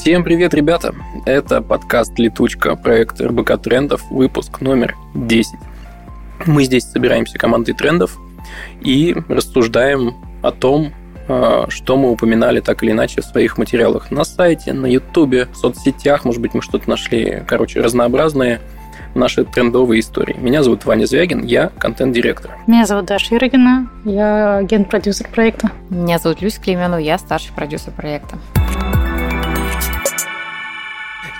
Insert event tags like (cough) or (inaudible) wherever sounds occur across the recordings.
Всем привет, ребята! Это подкаст «Летучка», проект РБК Трендов, выпуск номер 10. Мы здесь собираемся командой трендов и рассуждаем о том, а, что мы упоминали так или иначе в своих материалах на сайте, на ютубе, в соцсетях, может быть, мы что-то нашли, короче, разнообразные наши трендовые истории. Меня зовут Ваня Звягин, я контент-директор. Меня зовут Даша Ирогина, я агент-продюсер проекта. Меня зовут Люся Клемену, я старший продюсер проекта.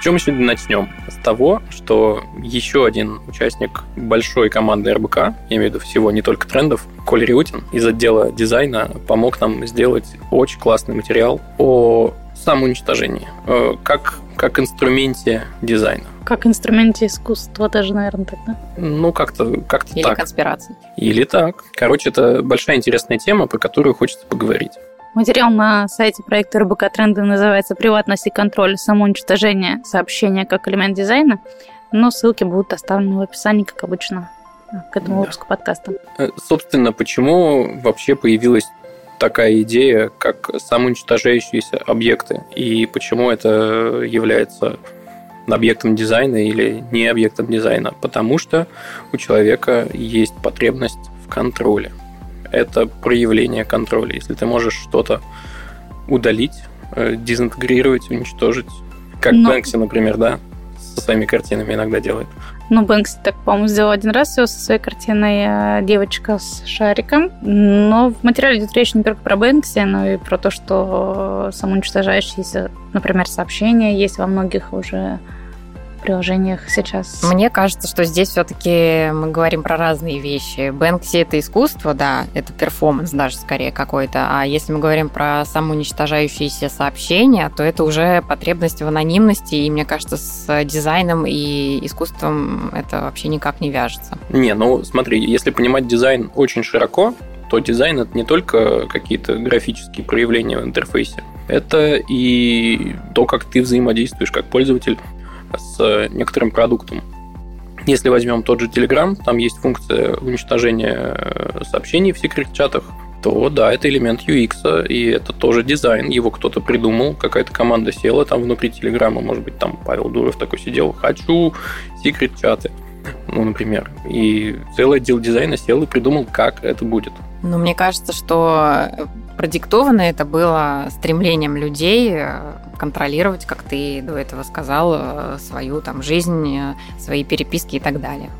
Чем мы сегодня начнем? С того, что еще один участник большой команды РБК, я имею в виду всего, не только трендов, Коля Риутин из отдела дизайна помог нам сделать очень классный материал о самоуничтожении, э, как, как инструменте дизайна. Как инструменте искусства даже, наверное, тогда. Ну, как-то как Или так. конспирации. Или так. Короче, это большая интересная тема, про которую хочется поговорить. Материал на сайте проекта РБК Тренды называется «Приватность и контроль. Самоуничтожение сообщения как элемент дизайна», но ссылки будут оставлены в описании, как обычно, к этому Да. выпуску подкаста. Э, Собственно, почему вообще появилась такая идея, как самоуничтожающиеся объекты, и почему это является объектом дизайна или не объектом дизайна? Потому что у человека есть потребность в контроле. Это проявление контроля. Если ты можешь что-то удалить, э, дезинтегрировать, уничтожить, как Но- Бэнкси, например, да, со своими картинами иногда делает. Ну, Бэнкси так, по-моему, сделал один раз всего со своей картиной э, «Девочка с шариком». Но в материале идет речь не только про Бэнкси, но и про то, что самоуничтожающиеся, например, сообщения есть во многих уже приложениях сейчас. Мне кажется, что здесь все-таки мы говорим про разные вещи. Бэнкси это искусство, да, это перформанс даже скорее какой-то. А если мы говорим про самоуничтожающиеся сообщения, то это уже потребность в анонимности. И мне кажется, с дизайном и искусством это вообще никак не вяжется. Не, ну смотри, если понимать дизайн очень широко, то дизайн это не только какие-то графические проявления в интерфейсе, это и то, как ты взаимодействуешь как пользователь с некоторым продуктом. Если возьмем тот же Telegram, там есть функция уничтожения э, сообщений в секрет-чатах, то да, это элемент UX, и это тоже дизайн. Его кто-то придумал, какая-то команда села там внутри Телеграма, может быть, там Павел Дуров такой сидел, хочу секрет-чаты, ну, например. И целый отдел дизайна сел и придумал, как это будет. Но мне кажется, что продиктовано это было стремлением людей э, контролировать, как ты до этого сказал, э, свою там жизнь, э, свои переписки и так далее,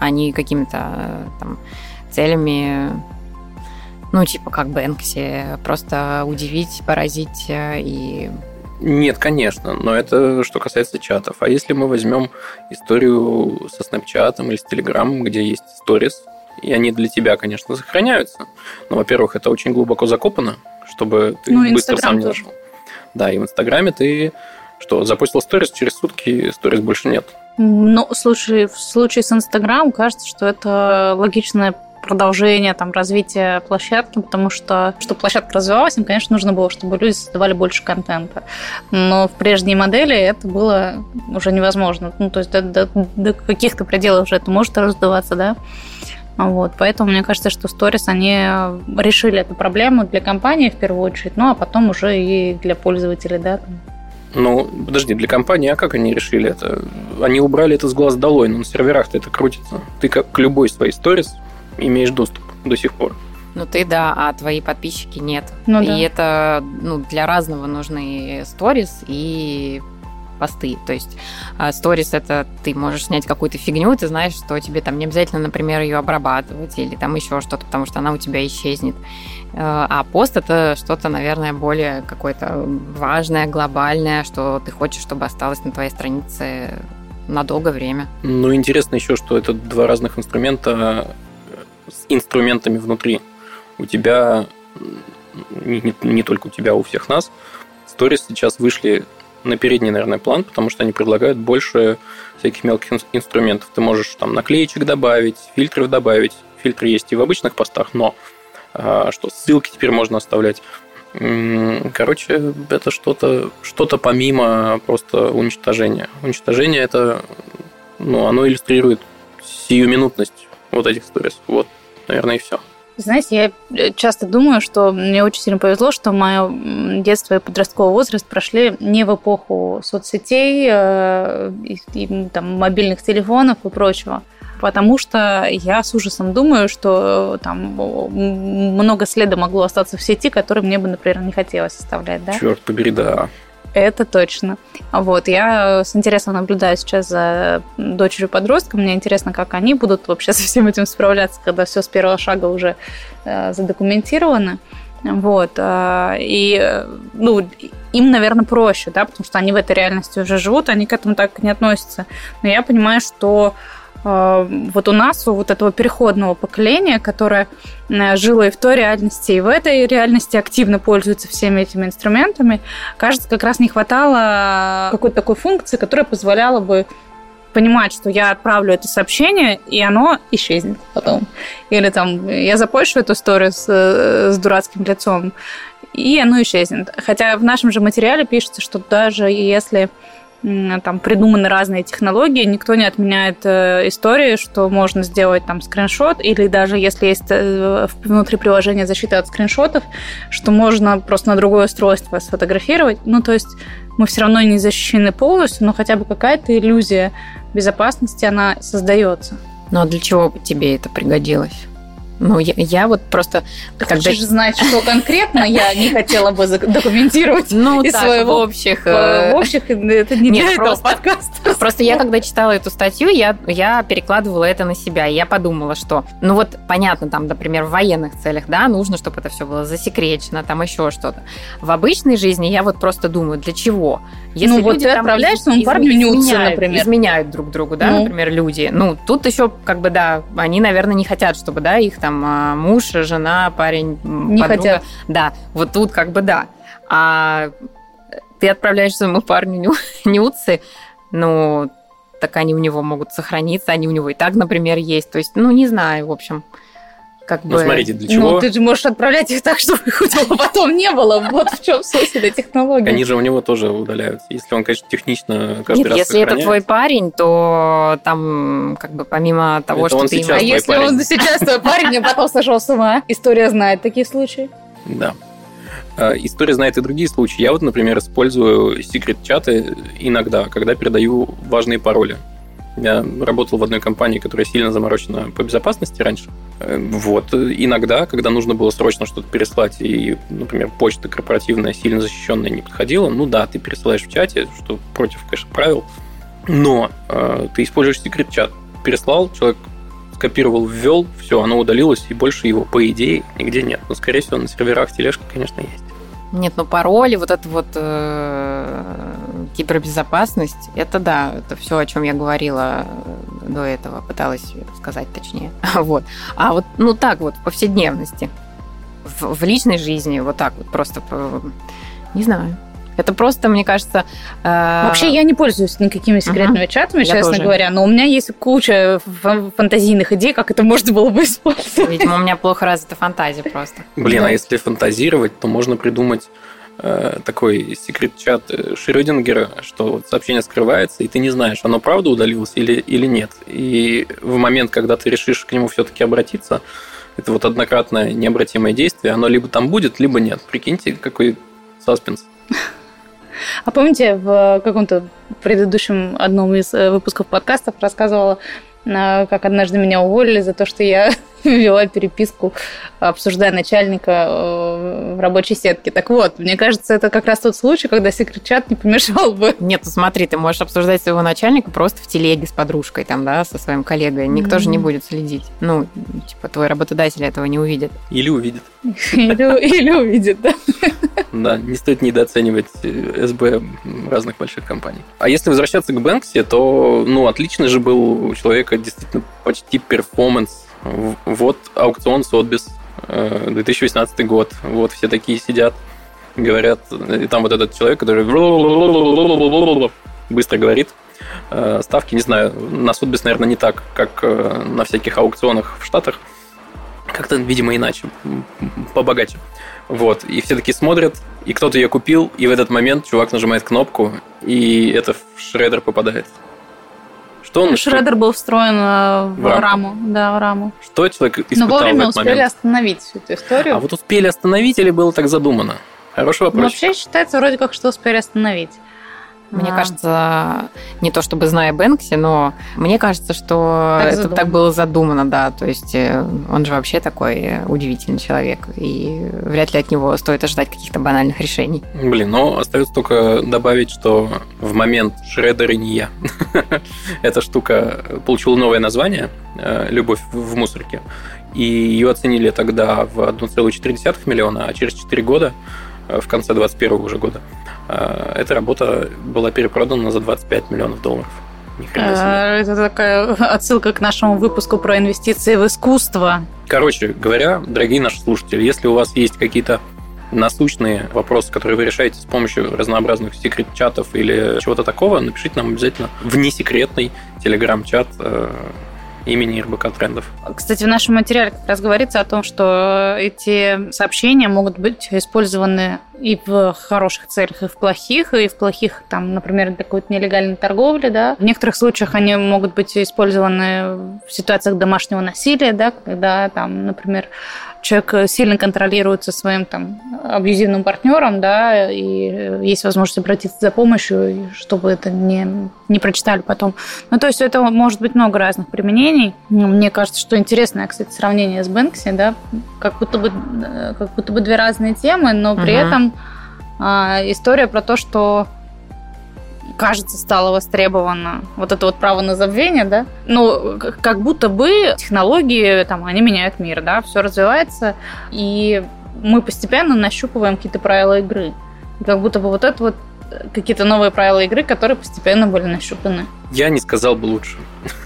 а не какими-то э, там целями, ну, типа как Бэнкси, просто удивить, поразить и Нет, конечно, но это что касается чатов. А если мы возьмем историю со Snapchat или с Telegram, где есть сторис, и они для тебя, конечно, сохраняются. Но, во-первых, это очень глубоко закопано, чтобы ты Ну, быстро Инстаграм сам не тоже. нашел. Да, и в Инстаграме ты что, запустил сторис, через сутки сторис больше нет. Ну, слушай, в случае с Инстаграм кажется, что это логичное продолжение там, развития площадки, потому что, чтобы площадка развивалась, им, конечно, нужно было, чтобы люди создавали больше контента. Но в прежней модели это было уже невозможно. Ну, то есть до, до- до каких-то пределов уже это может раздуваться, да? Вот, поэтому мне кажется, что Stories, они решили эту проблему для компании в первую очередь, ну, а потом уже и для пользователей, да. Ну, подожди, для компании, а как они решили это? Они убрали это с глаз долой, но на серверах-то это крутится. Ты как к любой своей сторис имеешь доступ до сих пор. Ну ты да, а твои подписчики нет. Ну и да. это ну, для разного нужны сторис и посты. То есть а, сторис это ты можешь снять какую-то фигню, ты знаешь, что тебе там не обязательно, например, ее обрабатывать или там еще что-то, потому что она у тебя исчезнет. Э, А пост это что-то, наверное, более какое-то важное, глобальное, что ты хочешь, чтобы осталось на твоей странице на долгое время. Ну, интересно еще, что это два разных инструмента э, с инструментами внутри. У тебя, не, не- не только у тебя, а у всех нас, сторис сейчас вышли на передний, наверное, план, потому что они предлагают больше всяких мелких ин- инструментов. Ты можешь там наклеечек добавить, фильтров добавить. Фильтры есть и в обычных постах, но а, что ссылки теперь можно оставлять. Короче, это что-то что помимо просто уничтожения. Уничтожение это, ну, оно иллюстрирует сиюминутность вот этих сторис. Вот, наверное, и все. Знаете, я часто думаю, что мне очень сильно повезло, что мое детство и подростковый возраст прошли не в эпоху соцсетей, э, и, и, там, мобильных телефонов и прочего потому что я с ужасом думаю, что там много следа могло остаться в сети, которые мне бы, например, не хотелось оставлять. Да? Черт побери, да. Это точно. Вот, я с интересом наблюдаю сейчас за дочерью подростка. Мне интересно, как они будут вообще (laughs) со всем этим справляться, когда все с первого шага уже э, задокументировано. Вот. Э, и, ну, им, наверное, проще, да, потому что они в этой реальности уже живут, они к этому так не относятся. Но я понимаю, что вот у нас, у вот этого переходного поколения, которое э, жило и в той реальности, и в этой реальности активно пользуется всеми этими инструментами, кажется, как раз не хватало какой-то такой функции, которая позволяла бы понимать, что я отправлю это сообщение, и оно исчезнет потом. Или там я запущу эту историю с, э, с дурацким лицом, и оно исчезнет. Хотя в нашем же материале пишется, что даже если там придуманы разные технологии, никто не отменяет э, истории, что можно сделать там скриншот, или даже если есть э, внутри приложения защита от скриншотов, что можно просто на другое устройство сфотографировать. Ну, то есть мы все равно не защищены полностью, но хотя бы какая-то иллюзия безопасности, она создается. Ну, а для чего тебе это пригодилось? Ну, я, я вот просто... Ты когда... хочешь знать, что конкретно я не хотела бы документировать ну, из так, своего... в общих... Э, в общих, это не Нет, просто, этого подкаста. Просто я, когда читала эту статью, я, я перекладывала это на себя, и я подумала, что, ну вот, понятно, там, например, в военных целях, да, нужно, чтобы это все было засекречено, там еще что-то. В обычной жизни я вот просто думаю, для чего? Если ну, люди вот ты отправляешь своему из, парню нюцы, например. Изменяют друг другу, да, ну. например, люди. Ну, тут еще, как бы, да, они, наверное, не хотят, чтобы, да, их там а, муж, жена, парень, не подруга. хотят. Да, вот тут как бы да. А ты отправляешь своему парню (laughs) нюцы, ну, так они у него могут сохраниться, они у него и так, например, есть. То есть, ну, не знаю, в общем как ну, бы... смотрите, для чего... Ну, ты же можешь отправлять их так, (laughs) чтобы их у него потом не было. Вот в чем суть этой технологии. Они же у него тоже удаляются. Если он, конечно, технично каждый Нет, раз если это твой парень, то там как бы помимо того, это что ты... А если парень. он сейчас твой парень, а потом сошел с ума? История знает такие случаи. Да. А, история знает и другие случаи. Я вот, например, использую секрет-чаты иногда, когда передаю важные пароли. Я работал в одной компании, которая сильно заморочена по безопасности раньше. Э, вот. Иногда, когда нужно было срочно что-то переслать, и, например, почта корпоративная сильно защищенная не подходила, ну да, ты пересылаешь в чате, что против, конечно, правил, но э, ты используешь секрет-чат. Переслал, человек скопировал, ввел, все, оно удалилось, и больше его, по идее, нигде нет. Но, скорее всего, на серверах тележка, конечно, есть. Нет, ну пароли, вот это вот э, кибербезопасность, это да, это все, о чем я говорила э, до этого, пыталась сказать точнее. (laughs) Вот. А вот, ну так вот, в повседневности, в, в личной жизни, вот так вот просто, не знаю. Это просто, мне кажется... Э... Вообще я не пользуюсь никакими секретными uh-huh. чатами, я честно тоже. говоря, но у меня есть куча фантазийных идей, как это можно было бы использовать. Видимо, у меня плохо развита фантазия просто. Блин, а если фантазировать, то можно придумать э, такой секрет-чат Шрёдингера, что сообщение скрывается, и ты не знаешь, оно правда удалилось или, или нет. И в момент, когда ты решишь к нему все-таки обратиться, это вот однократное необратимое действие, оно либо там будет, либо нет. Прикиньте, какой саспенс. А помните, в каком-то предыдущем одном из э, выпусков подкастов рассказывала, э, как однажды меня уволили за то, что я (laughs) вела переписку, обсуждая начальника э, в рабочей сетке. Так вот, мне кажется, это как раз тот случай, когда секрет-чат не помешал бы. (laughs) Нет, ну смотри, ты можешь обсуждать своего начальника просто в телеге с подружкой, там, да, со своим коллегой. Никто mm-hmm. же не будет следить. Ну, типа, твой работодатель этого не увидит. Или увидит. (laughs) Или увидит, да. Да, не стоит недооценивать э, СБ разных больших компаний. А если возвращаться к Бэнкси, то, ну, отлично же был у человека действительно почти перформанс вот аукцион Сотбис, 2018 э, год. Вот все такие сидят, говорят. И там вот этот человек, который быстро говорит. Э, ставки, не знаю, на Сотбис, наверное, не так, как э, на всяких аукционах в Штатах. Как-то, видимо, иначе, побогаче. Вот. И все таки смотрят, и кто-то ее купил, и в этот момент чувак нажимает кнопку, и это в шредер попадает. Что. Шредер был встроен э, в, В раму. Да, в раму. Что человек испытал Но вовремя в этот успели момент? остановить всю эту историю. А вот успели остановить или было так задумано? Хороший Ну, вопрос. вообще считается вроде как, что успели остановить. Мне А, кажется, не то чтобы зная Бэнкси, но мне кажется, что Так это задумано. так было задумано, да. То есть э, он же вообще такой э, удивительный человек, и вряд ли от него стоит ожидать каких-то банальных решений. Блин, ну остается только добавить, что в момент Шредер и не я. (laughs) Эта штука получила новое название э, «Любовь в мусорке». И ее оценили тогда в 1,4 миллиона, а через 4 года, в конце 2021 уже года, э, эта работа была перепродана за 25 миллионов долларов. Э, Это такая отсылка к нашему выпуску про инвестиции в искусство. Короче говоря, дорогие наши слушатели, если у вас есть какие-то насущные вопросы, которые вы решаете с помощью разнообразных секрет-чатов или чего-то такого, напишите нам обязательно в несекретный телеграм-чат э, имени РБК Трендов. Кстати, в нашем материале как раз говорится о том, что эти сообщения могут быть использованы и в хороших целях, и в плохих, и в плохих, там, например, для какой-то нелегальной торговли, да. В некоторых случаях они могут быть использованы в ситуациях домашнего насилия, да, когда, там, например, человек сильно контролируется своим там абьюзивным партнером, да, и есть возможность обратиться за помощью, чтобы это не, не прочитали потом. Ну, то есть это может быть много разных применений. Ну, Мне кажется, что интересное, кстати, сравнение с Бэнкси, да, как будто бы, э, как будто бы две разные темы, но при Мгм. этом а, история про то, что кажется, стало востребовано вот это вот право на забвение, да, ну, как будто бы технологии, там, они меняют мир, да, все развивается, и мы постепенно нащупываем какие-то правила игры. Как будто бы вот это вот э, какие-то новые правила игры, которые постепенно были нащупаны. Я не сказал бы лучше.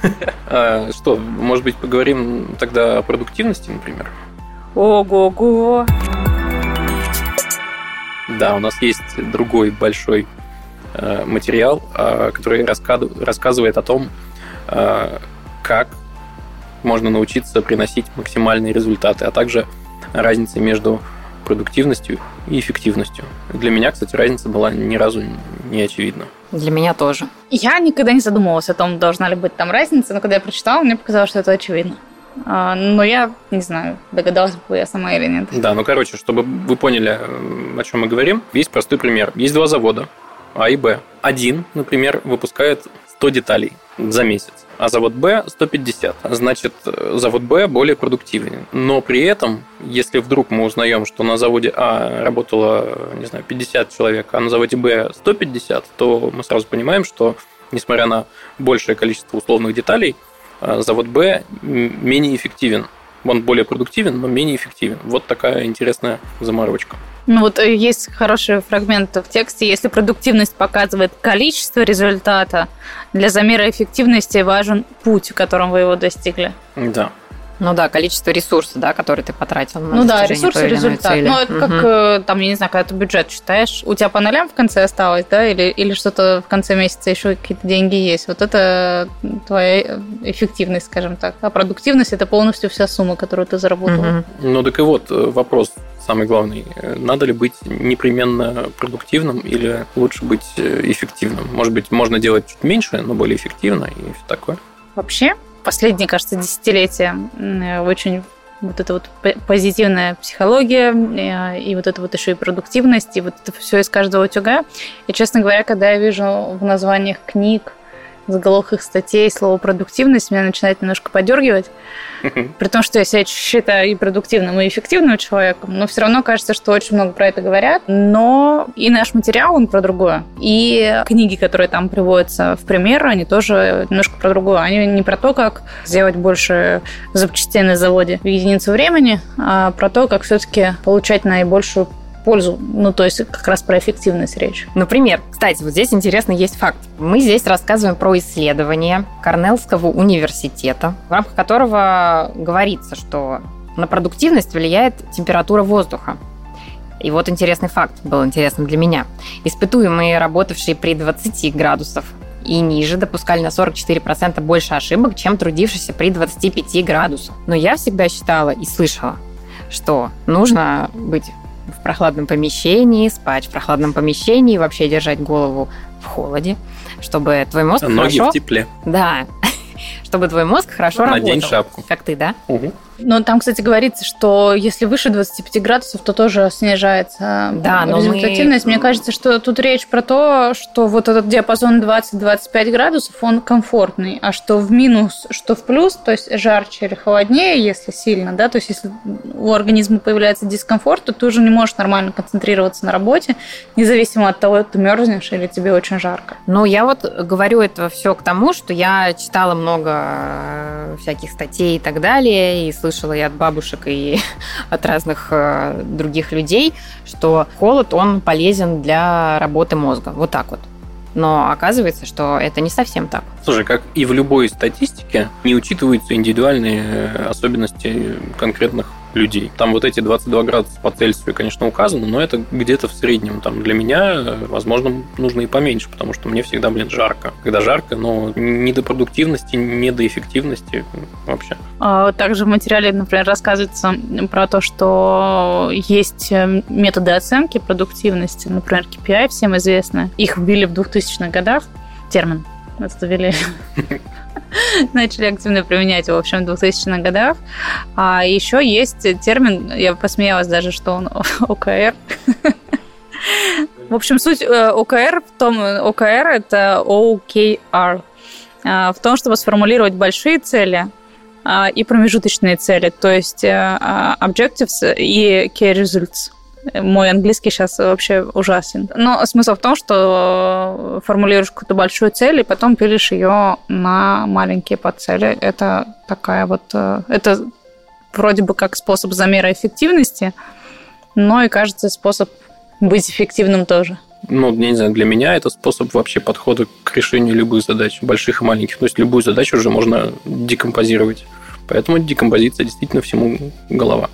(laughs) А, Что, может быть, поговорим тогда о продуктивности, например? Ого-го! Да, у нас есть другой большой материал, э, который рассказывает о том, э, как можно научиться приносить максимальные результаты, а также разница между продуктивностью и эффективностью. Для меня, кстати, разница была ни разу не очевидна. Для меня тоже. Я никогда не задумывалась о том, должна ли быть там разница, но когда я прочитала, мне показалось, что это очевидно. А, Но я не знаю, догадалась бы я сама или нет. Да, ну короче, чтобы вы поняли, э, о чем мы говорим, есть простой пример. Есть два завода, А и Б. Один, например, выпускает 100 деталей за месяц, а завод Б 150. Значит, э, завод Б более продуктивен. Но при этом, если вдруг мы узнаем, что на заводе А работало, не знаю, 50 человек, а на заводе Б 150, то мы сразу понимаем, что несмотря на большее количество условных деталей, э, завод Б менее эффективен. Он более продуктивен, но менее эффективен. Вот такая интересная заморочка. Ну вот э, есть хороший фрагмент в тексте. Если продуктивность показывает количество результата, для замера эффективности важен путь, которым вы его достигли. Да. Ну да, количество ресурсов, да, которые ты потратил на ну да, ресурсы, результат. цели. Ну это как, Мгм. э, там, я не знаю, когда ты бюджет считаешь, у тебя по нулям в конце осталось, да, или, или что-то в конце месяца еще какие-то деньги есть. Вот это твоя эффективность, скажем так. А продуктивность – это полностью вся сумма, которую ты заработал. Мгм. Ну так и вот э, вопрос самый главный. Надо ли быть непременно продуктивным или лучше быть э, эффективным? Может быть, можно делать чуть меньше, но более эффективно и все такое. Вообще, последние, кажется, десятилетия э, очень вот эта вот позитивная психология э, и вот это вот еще и продуктивность, и вот это все из каждого утюга. И, честно говоря, когда я вижу в названиях книг, заголовках их статей слово продуктивность, меня начинает немножко подергивать. При том, что я себя считаю и продуктивным, и эффективным человеком, но все равно кажется, что очень много про это говорят. Но и наш материал, он про другое. И книги, которые там приводятся в пример, они тоже немножко про другое. Они не про то, как сделать больше запчастей на заводе в единицу времени, а про то, как все-таки получать наибольшую пользу. Ну, то есть как раз про эффективность речь. Например, кстати, вот здесь интересный есть факт. Мы здесь рассказываем про исследование Корнеллского университета, в рамках которого говорится, что на продуктивность влияет температура воздуха. И вот интересный факт был интересным для меня. Испытуемые, работавшие при 20 градусов и ниже, допускали на 44% больше ошибок, чем трудившиеся при 25 градусах. Но я всегда считала и слышала, что нужно быть в прохладном помещении, спать в прохладном помещении, вообще держать голову в холоде, чтобы твой мозг Ноги хорошо... в тепле. Да, (laughs) чтобы твой мозг хорошо Надень работал. шапку. Как ты, да? Угу. Но там, кстати, говорится, что если выше 25 градусов, то тоже снижается Да, но мы- результативность. Мне кажется, что тут речь про то, что вот этот диапазон 20-25 градусов, он комфортный, а что в минус, что в плюс, то есть жарче или холоднее, если сильно, да, то есть если у организма появляется дискомфорт, то ты уже не можешь нормально концентрироваться на работе, независимо от того, ты мерзнешь или тебе очень жарко. Ну, я вот говорю это все к тому, что я читала много э, всяких статей и так далее, и слышала и от бабушек, и (laughs) от разных э, других людей, что холод, он полезен для работы мозга. Вот так вот. Но оказывается, что это не совсем так. Слушай, как и в любой статистике, не учитываются индивидуальные э, особенности конкретных людей. Там вот эти 22 градуса по Цельсию, конечно, указаны, но это где-то в среднем. Там для меня, э, возможно, нужно и поменьше, потому что мне всегда, блин, жарко. Когда жарко, но не до продуктивности, не до эффективности вообще. А Также в материале, например, рассказывается про то, что есть э, методы оценки продуктивности, например, KPI, всем известно. Их ввели в 2000-х годах, термин это ввели. (laughs) (laughs) Начали активно применять в общем, в 2000-х годах. А еще есть термин, я посмеялась даже, что он (laughs) ОКР. В общем, суть э, ОКР в том, ОКР это OKR, а, в том, чтобы сформулировать большие цели, а, и промежуточные цели, то есть э, а, objectives и key results. Мой английский сейчас вообще ужасен. Но смысл в том, что формулируешь какую-то большую цель, и потом пилишь ее на маленькие подцели. Это такая вот... э, Это вроде бы как способ замера эффективности, но и, кажется, способ быть эффективным тоже. Ну, не знаю, для меня это способ вообще подхода к решению любых задач, больших и маленьких. То есть любую задачу уже можно декомпозировать. Поэтому декомпозиция действительно всему голова.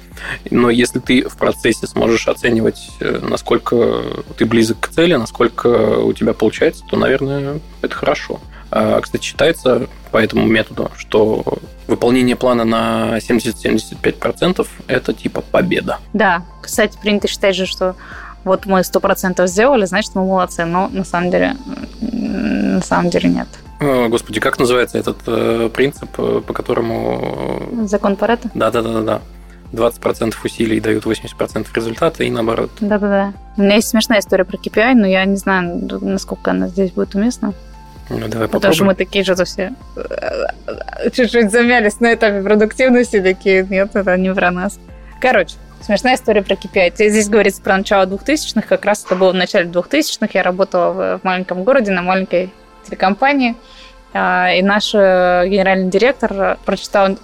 Но если ты в процессе сможешь оценивать, э, насколько ты близок к цели, насколько у тебя получается, то, наверное, это хорошо. А, Кстати, считается по этому методу, что выполнение плана на 70-75% это типа победа. Да, кстати, принято считать же, что вот мы 100% сделали, значит, мы молодцы. Но на самом деле, на самом деле нет. О, Господи, как называется этот э, принцип, э, по которому... Закон Паретта? Да-да-да-да. 20% усилий дают 80% результата и наоборот. Да-да-да. У меня есть смешная история про KPI, но я не знаю, насколько она здесь будет уместна. Ну, давай Потому что мы попробуем. такие же все э, чуть-чуть замялись на этапе продуктивности, такие, нет, это не про нас. Короче, смешная история про KPI. Здесь говорится про начало 2000-х, как раз это было в начале 2000-х. Я работала в маленьком городе на маленькой телекомпании, а, и наш э, генеральный директор прочитал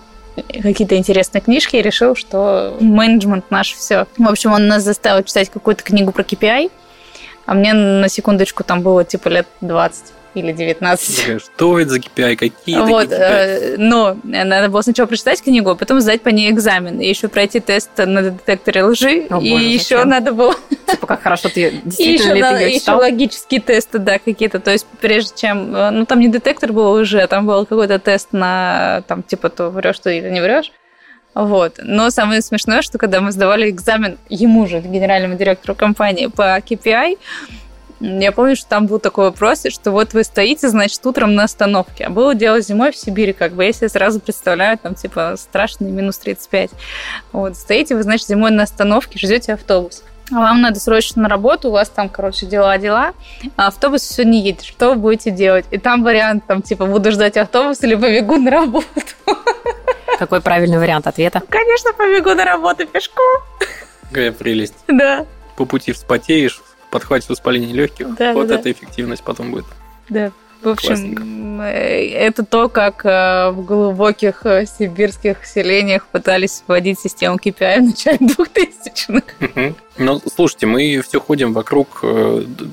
какие-то интересные книжки и решил, что менеджмент наш все. В общем, он нас заставил читать какую-то книгу про KPI, а мне на секундочку там было типа лет 20 или 19. Такая, Что это за KPI? Какие Вот, KPI? э, но надо было сначала прочитать книгу, а потом сдать по ней экзамен. И еще пройти тест на детекторе лжи. О, и боже, еще зачем? надо было... Типа, как хорошо ты (laughs) И действительно еще, ли надо- ты ее еще логические тесты, да, какие-то. То есть, прежде чем... э, Ну, там не детектор был лжи, а там был какой-то тест на, там, типа, то врешь ты или не врешь. Вот. Но самое смешное, что когда мы сдавали экзамен ему же, генеральному директору компании по KPI, я помню, что там был такой вопрос, что вот вы стоите, значит, утром на остановке. А было дело зимой в Сибири, как бы, я себе сразу представляю, там, типа, страшный минус 35. Вот, стоите вы, значит, зимой на остановке, ждете автобус. А вам надо срочно на работу, у вас там, короче, дела-дела, а автобус все не едет. Что вы будете делать? И там вариант, там, типа, буду ждать автобус или побегу на работу. Какой правильный вариант ответа? Конечно, побегу на работу пешком. Какая прелесть. Да, По пути вспотеешь, подхватишь воспаление легких. Да, вот да, эта эффективность потом будет. да. В общем, э, это то, как э, в глубоких э, сибирских селениях пытались вводить систему KPI в начале (laughs) 2000-х. Мгм. Ну, слушайте, мы все ходим вокруг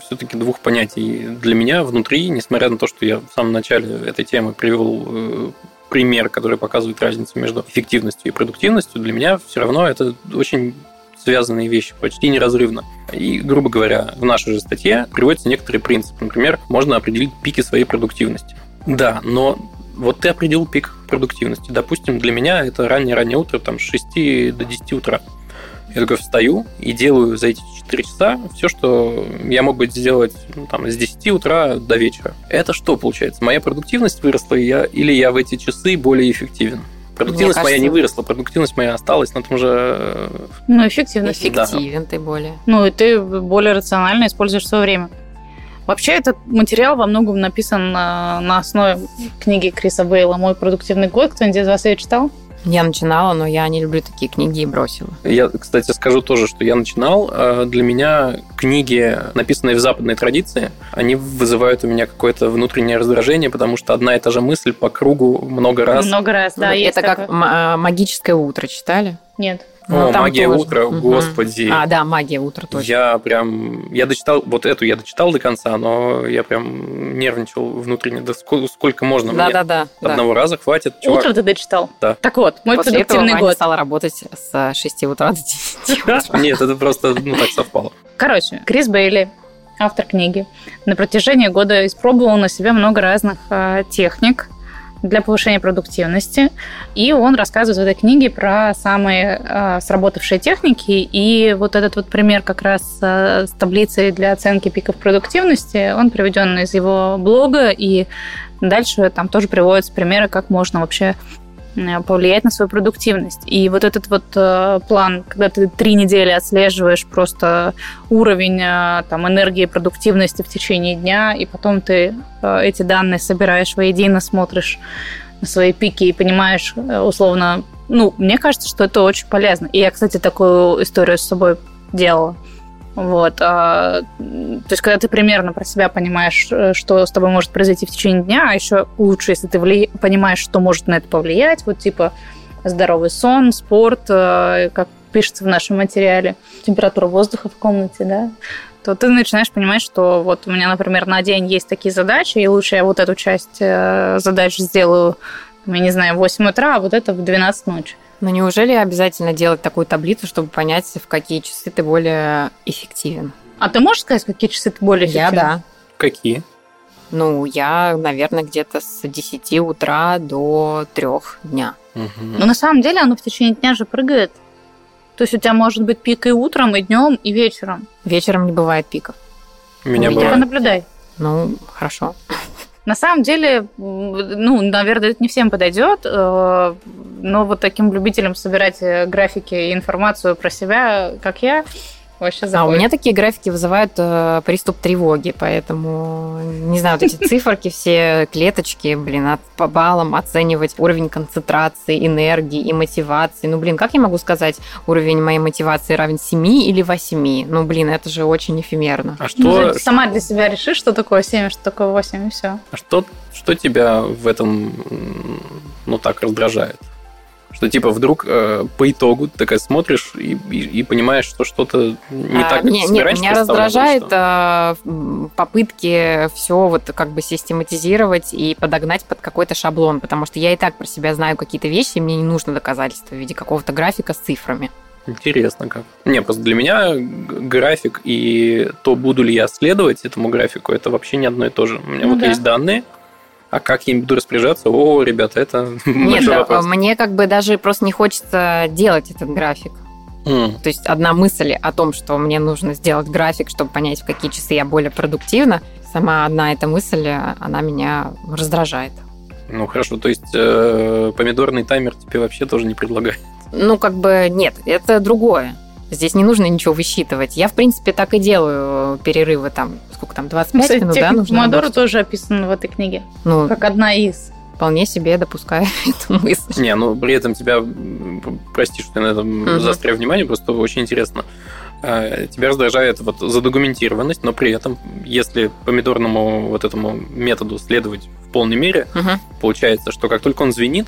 все-таки двух понятий. Для меня внутри, несмотря на то, что я в самом начале этой темы привел пример, который показывает разницу между эффективностью и продуктивностью, для меня все равно это очень связанные вещи, почти неразрывно. И, грубо говоря, в нашей же статье приводятся некоторые принципы. Например, можно определить пики своей продуктивности. Да, но вот ты определил пик продуктивности. Допустим, для меня это раннее-раннее утро, там, с 6 до 10 утра. Я такой встаю и делаю за эти 4 часа все, что я мог бы сделать ну, там, с 10 утра до вечера. Это что получается? Моя продуктивность выросла, и я, или я в эти часы более эффективен? Продуктивность кажется, моя не выросла, продуктивность моя осталась на том же... Э, ну, эффективность. Эффективен да. ты более. Ну, и ты более рационально используешь свое время. Вообще, этот материал во многом написан на, на основе книги Криса Бейла «Мой продуктивный год». Кто-нибудь из вас ее читал? Я начинала, но я не люблю такие книги и бросила. Я, кстати, скажу тоже, что я начинал. А для меня книги, написанные в западной традиции, они вызывают у меня какое-то внутреннее раздражение, потому что одна и та же мысль по кругу много раз. Много раз, да. Это как а, «Магическое утро» читали? Нет. Ну, О, магия тоже. утра, угу. господи. А, да, магия утра точно. Я прям, я дочитал, вот эту я дочитал до конца, но я прям нервничал внутренне, да сколько, сколько можно да, мне? Да, да, Одного да. раза хватит, чувак. Утро ты дочитал? Да. Так вот, мой После продуктивный этого год. стала работать с 6 утра до 10 утра. Нет, это просто, ну, так совпало. Короче, Крис Бейли, автор книги, на протяжении года испробовал на себе много разных э, техник, для повышения продуктивности. И он рассказывает в этой книге про самые э, сработавшие техники. И вот этот вот пример как раз э, с таблицей для оценки пиков продуктивности, он приведен из его блога. И дальше там тоже приводятся примеры, как можно вообще Э, повлиять на свою продуктивность. И вот этот вот э, план, когда ты три недели отслеживаешь просто уровень э, там, энергии и продуктивности в течение дня, и потом ты эти данные собираешь воедино, смотришь на свои пики и понимаешь условно, ну, мне кажется, что это очень полезно. И я, кстати, такую историю с собой делала. Вот. А, то есть, когда ты примерно про себя понимаешь, э, что с тобой может произойти в течение дня, а еще лучше, если ты вли... понимаешь, что может на это повлиять, вот типа здоровый сон, спорт, э, как пишется в нашем материале, температура воздуха в комнате, да, то ты начинаешь понимать, что вот у меня, например, на день есть такие задачи, и лучше я вот эту часть э, задач сделаю, я не знаю, в 8 утра, а вот это в 12 ночи. Но неужели обязательно делать такую таблицу, чтобы понять, в какие часы ты более эффективен? А ты можешь сказать, в какие часы ты более эффективен? Я да. Какие? Ну, я, наверное, где-то с 10 утра до 3 дня. Угу. Но на самом деле оно в течение дня же прыгает. То есть у тебя может быть пик и утром, и днем, и вечером. Вечером не бывает пиков. У меня, у меня бывает. Наблюдай. Ну, хорошо. На самом деле, ну, наверное, это не всем подойдет, э, но вот таким любителям собирать э, графики и информацию про себя, как я, вообще. А у меня такие графики вызывают э, приступ тревоги, поэтому, не знаю, вот эти (laughs) циферки, все клеточки, блин, от, по баллам оценивать уровень концентрации, энергии и мотивации. Ну, блин, как я могу сказать, уровень моей мотивации равен 7 или 8? Ну, блин, это же очень эфемерно. А что... Ну, сама для себя решишь, что такое 7, что такое 8, и все. А что, что тебя в этом, ну, так раздражает? Что типа вдруг э, по итогу ты такая смотришь и, и, и понимаешь, что что-то не а, так, не, не, Меня раздражает а, попытки все вот как бы систематизировать и подогнать под какой-то шаблон, потому что я и так про себя знаю какие-то вещи, и мне не нужно доказательства в виде какого-то графика с цифрами. Интересно как. Не, просто для меня график и то, буду ли я следовать этому графику, это вообще не одно и то же. У меня ну вот да. есть данные, а как я им буду распоряжаться? О, ребята, это (laughs) Нет, да, вопрос. мне как бы даже просто не хочется делать этот график. Mm. То есть одна мысль о том, что мне нужно сделать график, чтобы понять, в какие часы я более продуктивна, сама одна эта мысль, она меня раздражает. Ну хорошо, то есть э, помидорный таймер тебе вообще тоже не предлагает? Ну как бы нет, это другое. Здесь не нужно ничего высчитывать. Я, в принципе, так и делаю перерывы там, сколько там, 25 Кстати, минут, да, нужно? Помодоро тоже описано в этой книге. Ну, как одна из. Вполне себе допускаю (laughs) эту мысль. Не, ну при этом тебя, прости, что я на этом угу. застряю внимание, просто очень интересно. А, тебя раздражает вот задокументированность, но при этом, если помидорному вот этому методу следовать в полной мере, угу. получается, что как только он звенит,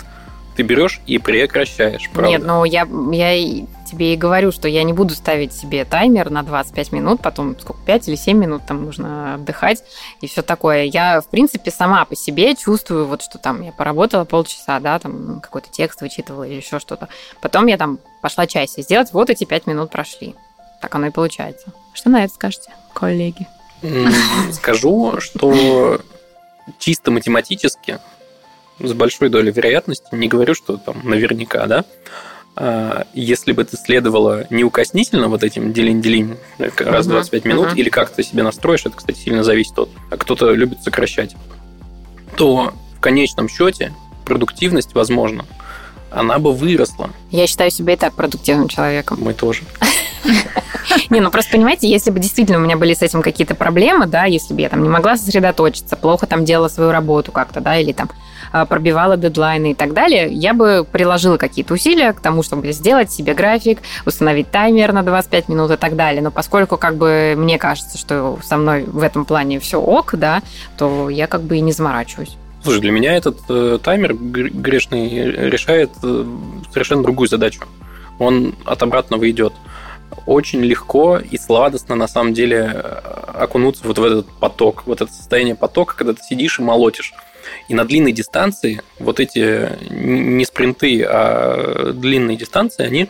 ты берешь и прекращаешь, правда? Нет, ну я, я тебе и говорю, что я не буду ставить себе таймер на 25 минут, потом сколько, 5 или 7 минут там нужно отдыхать и все такое. Я, в принципе, сама по себе чувствую, вот что там я поработала полчаса, да, там какой-то текст вычитывала или еще что-то. Потом я там пошла чай себе сделать, вот эти 5 минут прошли. Так оно и получается. Что на это скажете, коллеги? Скажу, что чисто математически с большой долей вероятности, не говорю, что там наверняка, да, если бы ты следовала неукоснительно вот этим делин-делин раз в 25 минут, или как ты себе настроишь, это, кстати, сильно зависит от... А кто-то любит сокращать, то в конечном счете продуктивность, возможно, она бы выросла. Я считаю себя и так продуктивным человеком. Мы тоже. (laughs) Не, ну просто понимаете, если бы действительно у меня были с этим какие-то проблемы, да, если бы я там не могла сосредоточиться, плохо там делала свою работу как-то, да, или там а, пробивала дедлайны и так далее, я бы приложила какие-то усилия к тому, чтобы сделать себе график, установить таймер на 25 минут и так далее. Но поскольку как бы мне кажется, что со мной в этом плане все ок, да, то я как бы и не заморачиваюсь. Слушай, для меня этот э, таймер грешный решает э, совершенно другую задачу. Он от обратного идет. Очень легко и сладостно на самом деле э, окунуться вот в этот поток, вот это состояние потока, когда ты сидишь и молотишь. И на длинной дистанции вот эти не спринты, а длинные дистанции, они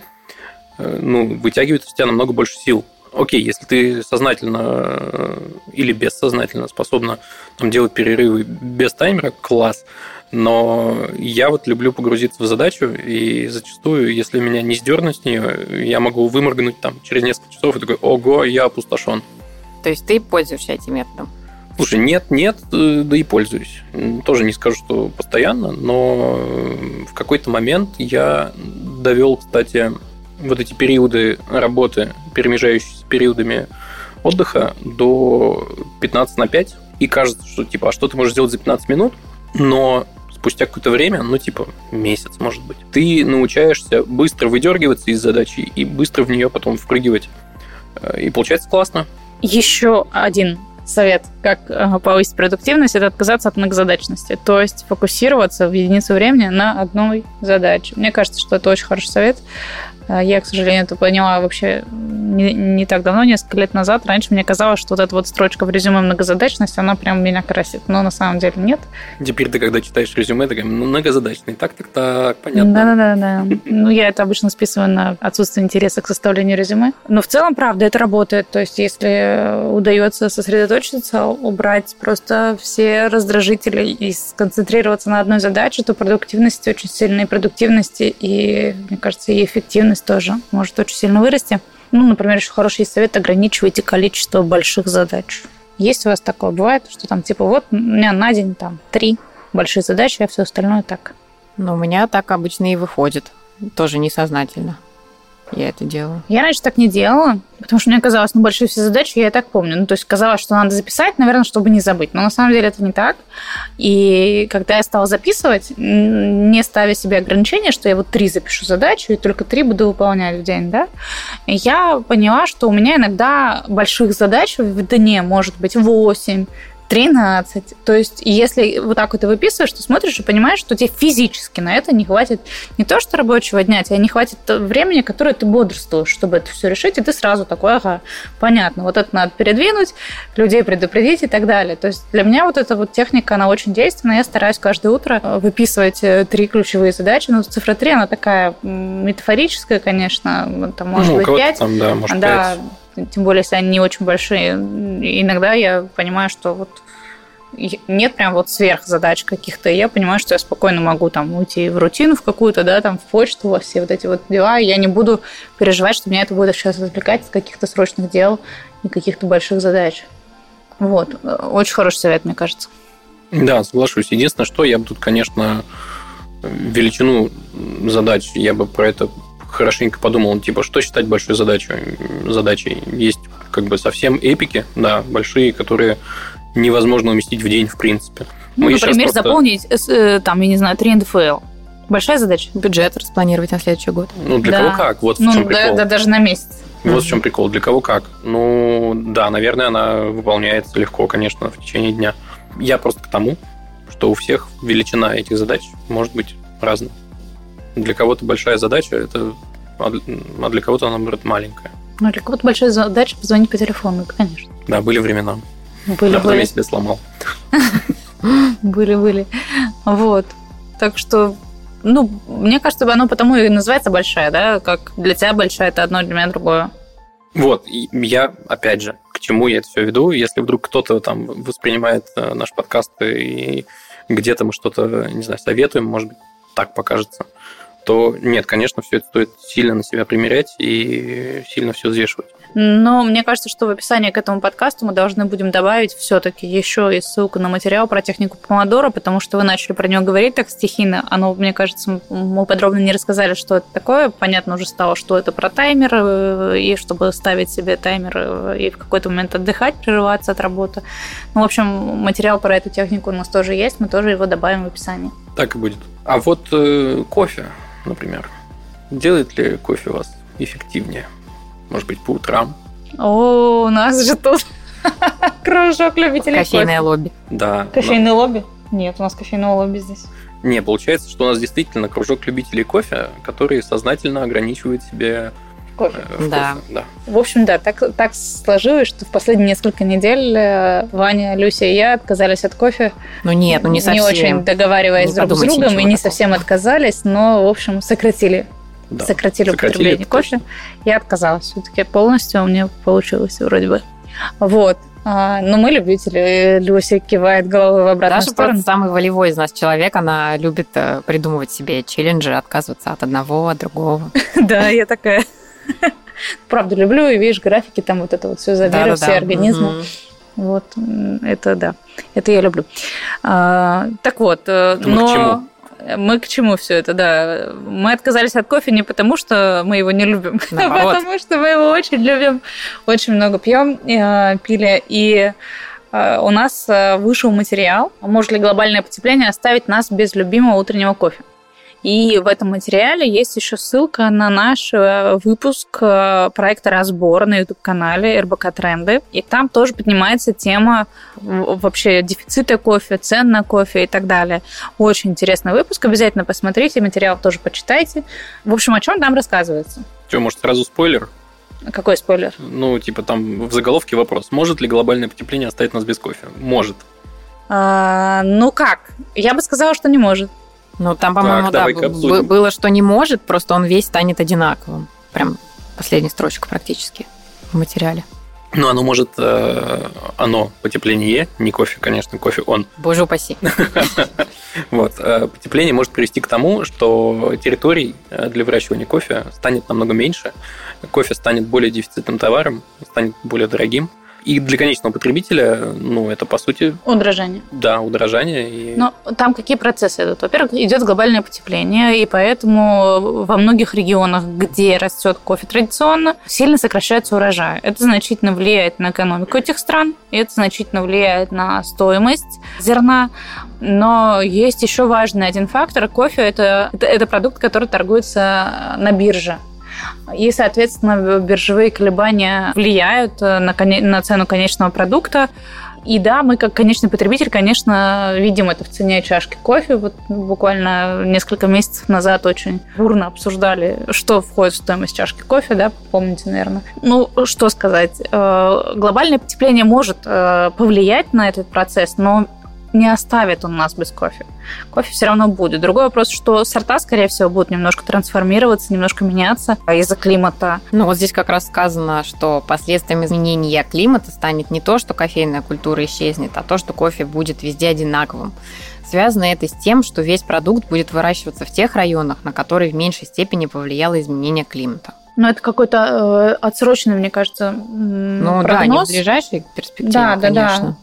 э, ну, вытягивают из тебя намного больше сил. Окей, если ты сознательно э, или бессознательно способна там, делать перерывы без таймера, класс. Но я вот люблю погрузиться в задачу, и зачастую, если меня не сдернуть с нее, я могу выморгнуть там через несколько часов и такой, ого, я опустошен. То есть ты пользуешься этим методом? Слушай, нет, нет, э, да и пользуюсь. Тоже не скажу, что постоянно, но в какой-то момент я довел, кстати, вот эти периоды работы, перемежающиеся периодами отдыха, до 15 на 5. И кажется, что типа, а что ты можешь сделать за 15 минут? Но спустя какое-то время, ну типа месяц, может быть, ты научаешься быстро выдергиваться из задачи и быстро в нее потом впрыгивать. Э, и получается классно. Еще один совет, как э, повысить продуктивность, это отказаться от многозадачности. То есть фокусироваться в единицу времени на одной задаче. Мне кажется, что это очень хороший совет. Э, я, к сожалению, это поняла вообще не, не так давно, несколько лет назад. Раньше мне казалось, что вот эта вот строчка в резюме многозадачность, она прям меня красит. Но на самом деле нет. Теперь ты, когда читаешь резюме, такая, ну, многозадачный. Так, так, так, понятно. Да-да-да. Ну, я это обычно списываю на отсутствие интереса к составлению резюме. Но в целом, правда, это работает. То есть, если удается сосредоточиться, убрать просто все раздражители и сконцентрироваться на одной задаче, то продуктивность очень сильная. И продуктивности, и, мне кажется, и эффективность тоже может очень сильно вырасти. Ну, например, еще хороший совет – ограничивайте количество больших задач. Есть у вас такое? Бывает, что там типа вот у меня на день там три большие задачи, а все остальное так? Ну, у меня так обычно и выходит. Тоже несознательно я это делаю. Я раньше так не делала, потому что мне казалось, ну, большие все задачи, я и так помню. Ну, то есть казалось, что надо записать, наверное, чтобы не забыть. Но на самом деле это не так. И когда я стала записывать, не ставя себе ограничения, что я вот три запишу задачу, и только три буду выполнять в день, да, я поняла, что у меня иногда больших задач в дне может быть 8, 13. То есть, если вот так вот ты выписываешь, ты смотришь и понимаешь, что тебе физически на это не хватит не то, что рабочего дня, тебе не хватит времени, которое ты бодрствуешь, чтобы это все решить, и ты сразу такой, ага, понятно, вот это надо передвинуть, людей предупредить и так далее. То есть, для меня вот эта вот техника, она очень действенная. Я стараюсь каждое утро э, выписывать э, три ключевые задачи. Ну, цифра 3, она такая метафорическая, конечно, там может ну, быть 5. Там, да, может да, 5 тем более, если они не очень большие. Иногда я понимаю, что вот нет прям вот сверхзадач каких-то, я понимаю, что я спокойно могу там уйти в рутину в какую-то, да, там в почту, во все вот эти вот дела, я не буду переживать, что меня это будет сейчас отвлекать от каких-то срочных дел и каких-то больших задач. Вот. Очень хороший совет, мне кажется. Да, соглашусь. Единственное, что я бы тут, конечно, величину задач, я бы про это хорошенько подумал, типа, что считать большой задачей. задачей. Есть как бы совсем эпики, да, большие, которые невозможно уместить в день, в принципе. Ну, Мы например, просто... заполнить, э, там, я не знаю, 3 НДФЛ. Большая задача? Бюджет распланировать на следующий год. Ну, для да. кого как? Вот ну, в чем да, прикол. Да, даже на месяц. Вот mm-hmm. в чем прикол. Для кого как? Ну, да, наверное, она выполняется легко, конечно, в течение дня. Я просто к тому, что у всех величина этих задач может быть разная. Для кого-то большая задача это а для кого-то она, наоборот, маленькая. Ну, для кого-то большая задача позвонить по телефону, конечно. Да, были времена. Были, а потом были. я себе сломал. (laughs) Были, были. Вот. Так что, ну, мне кажется, оно потому и называется большая, да, как для тебя большая, это одно, для меня другое. Вот, и я, опять же, к чему я это все веду, если вдруг кто-то там воспринимает э, наш подкаст и где-то мы что-то, не знаю, советуем, может быть, так покажется, то нет, конечно, все это стоит сильно на себя примерять и сильно все взвешивать. Но мне кажется, что в описании к этому подкасту мы должны будем добавить все-таки еще и ссылку на материал про технику помодора, потому что вы начали про нее говорить так стихийно. Оно, мне кажется, мы подробно не рассказали, что это такое. Понятно уже стало, что это про таймер, э, и чтобы ставить себе таймер э, и в какой-то момент отдыхать, прерываться от работы. Ну, в общем, материал про эту технику у нас тоже есть, мы тоже его добавим в описании. Так и будет. А вот э, кофе, например. Делает ли кофе у вас эффективнее? Может быть, по утрам? О, у нас же тут (laughs) кружок любителей Кофейное кофе. лобби. Да. Кофейное лобби? Нет, у нас кофейного лобби здесь. Не, получается, что у нас действительно кружок любителей кофе, который сознательно ограничивает себе Кофе. э, вкусы. Да. да. В общем, да, так, так сложилось, что в последние несколько недель э, Ваня, Люся и я отказались от кофе. Ну нет, ну не совсем. очень договариваясь Не друг с другом, и не совсем отказались, но, в общем, сократили. Да. Сократили, Сократили, употребление это кофе. Я отказалась. Все-таки полностью у меня получилось вроде бы. Вот. А, но мы любители. Люся кивает головой в обратную Даша сторону. просто самый волевой из нас человек. Она любит э, придумывать себе челленджи, отказываться от одного, от другого. (laughs) Да, я такая. Правда, люблю, и видишь, графики, там вот это вот все замеры, все Да-да-да. организмы. Вот, это да, это я люблю. А, так вот, э, Мы к но... чему? Мы к чему все это, да. Мы отказались от кофе не потому, что мы его не любим, (laughs) а потому что мы его очень любим, очень много пьем, э, пили. И э, у нас вышел материал, может ли глобальное потепление оставить нас без любимого утреннего кофе. И в этом материале есть еще ссылка на наш э, выпуск э, проекта «Разбор» на YouTube-канале РБК Тренды. И там тоже поднимается тема вообще дефицита кофе, цен на кофе и так далее. Очень интересный выпуск. Обязательно посмотрите, материал тоже почитайте. В общем, о чем там рассказывается? Что, может, сразу спойлер? Какой спойлер? Ну, типа там в заголовке вопрос. Может ли глобальное потепление оставить нас без кофе? Может. А, ну как? Я бы сказала, что не может. Ну, там, по-моему, да, было, что не может, просто он весь станет одинаковым. Прям последняя строчка практически в материале. Ну, оно может... э, оно, потепление, не кофе, конечно, кофе он. Боже упаси. (laughs) Вот. э, Потепление может привести к тому, что территорий э, для выращивания кофе станет намного меньше, кофе станет более дефицитным товаром, станет более дорогим. И для конечного потребителя, ну, это, по сути, Удорожание. да, удорожание. И... Но там какие процессы идут? Во-первых, идет глобальное потепление, и поэтому во многих регионах, где растет кофе традиционно, сильно сокращается урожай. Это значительно влияет на экономику этих стран, и это значительно влияет на стоимость зерна. Но есть еще важный один фактор. Кофе это, это, это продукт, который торгуется на бирже. И, соответственно, биржевые колебания влияют э, на, на цену конечного продукта. И да, мы как конечный потребитель, конечно, видим это в цене чашки кофе. Вот буквально несколько месяцев назад очень бурно обсуждали, что входит в стоимость чашки кофе, да, помните, наверное. Ну, что сказать. Э, Глобальное потепление может э, повлиять на этот процесс, но не оставит он нас без кофе. Кофе все равно будет. Другой вопрос, что сорта, скорее всего, будут немножко трансформироваться, немножко меняться из-за климата. Ну, вот здесь как раз сказано, что последствием изменения климата станет не то, что кофейная культура исчезнет, а то, что кофе будет везде одинаковым. Связано это с тем, что весь продукт будет выращиваться в тех районах, на которые в меньшей степени повлияло изменение климата. Но это какой-то э, отсроченный, мне кажется, Ну да, не в прогноз. ближайшей перспективе, Да, да, да.